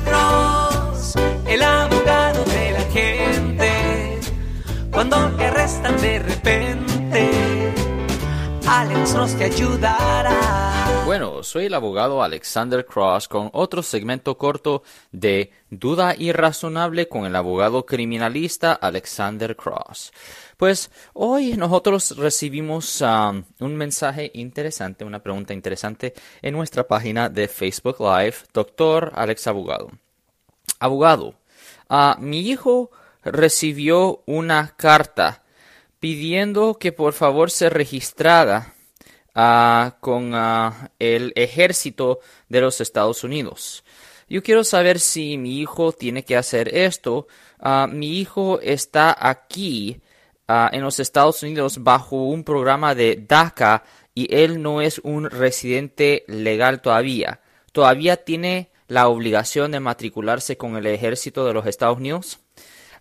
Cross, el abogado de la gente. Cuando te arrestan de repente, Alex Cross te ayudará. Bueno, soy el abogado Alexander Cross con otro segmento corto de Duda Irrazonable con el abogado criminalista Alexander Cross. Pues hoy nosotros recibimos um, un mensaje interesante, una pregunta interesante en nuestra página de Facebook Live, Doctor Alex Abogado. Abogado, uh, mi hijo recibió una carta pidiendo que por favor se registrara con el ejército de los Estados Unidos. Yo quiero saber si mi hijo tiene que hacer esto. mi hijo está aquí Ah, en los Estados Unidos bajo un programa de DACA y él no es un residente legal todavía. ¿Todavía tiene la obligación de matricularse con el ejército de los Estados Unidos?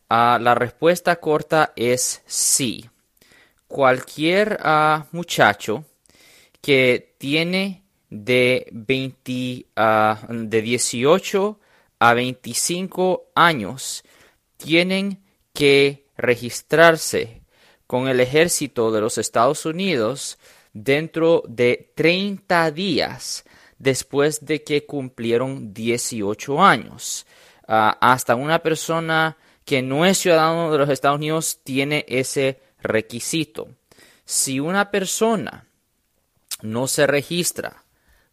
Ah, la respuesta corta es sí. Cualquier muchacho que tiene de, 20, de 18 a 25 años tienen que registrarse con el ejército de los Estados Unidos dentro de 30 días después de que cumplieron 18 años. Ah, hasta una persona que no es ciudadano de los Estados Unidos tiene ese requisito. Si una persona no se registra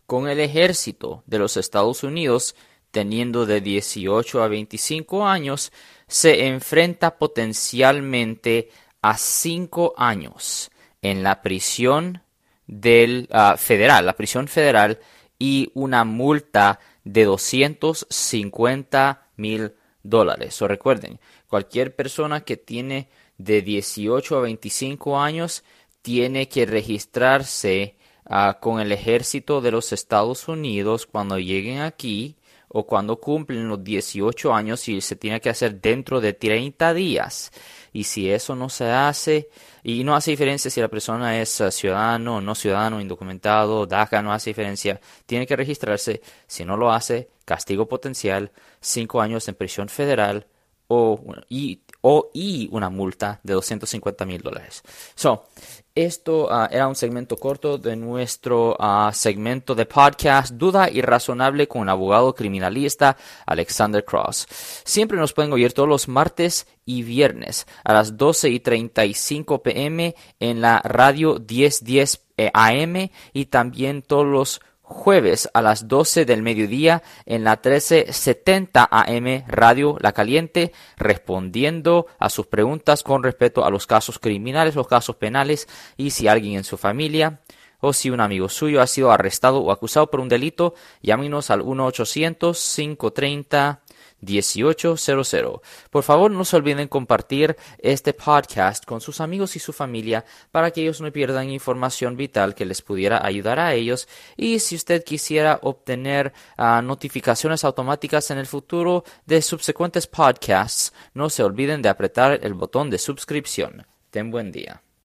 con el ejército de los Estados Unidos teniendo de 18 a 25 años, se enfrenta potencialmente a cinco años en la prisión del ah, federal, la prisión federal y una multa de 250 mil dólares. O recuerden, cualquier persona que tiene de 18 a 25 años tiene que registrarse ah, con el ejército de los Estados Unidos cuando lleguen aquí o cuando cumplen los 18 años y se tiene que hacer dentro de 30 días. Y si eso no se hace, y no hace diferencia si la persona es eh, ciudadano no ciudadano, indocumentado, DACA, no hace diferencia, tiene que registrarse. Si no lo hace, castigo potencial, 5 años en prisión federal o, y, o, y una multa de 250 mil dólares. So, esto ah, era un segmento corto de nuestro ah, segmento de podcast Duda Irrazonable con un abogado criminalista Alexander Cross. Siempre nos pueden oír todos los martes y viernes a las 12 y 35 pm en la radio 1010 eh, AM y también todos los jueves a las 12 del mediodía en la 1370 AM Radio La Caliente, respondiendo a sus preguntas con respecto a los casos criminales, los casos penales y si alguien en su familia o si un amigo suyo ha sido arrestado o acusado por un delito, llámenos al 1-800-530 1800. Por favor, no se olviden compartir este podcast con sus amigos y su familia para que ellos no pierdan información vital que les pudiera ayudar a ellos. Y si usted quisiera obtener ah, notificaciones automáticas en el futuro de subsecuentes podcasts, no se olviden de apretar el botón de suscripción. Ten buen día.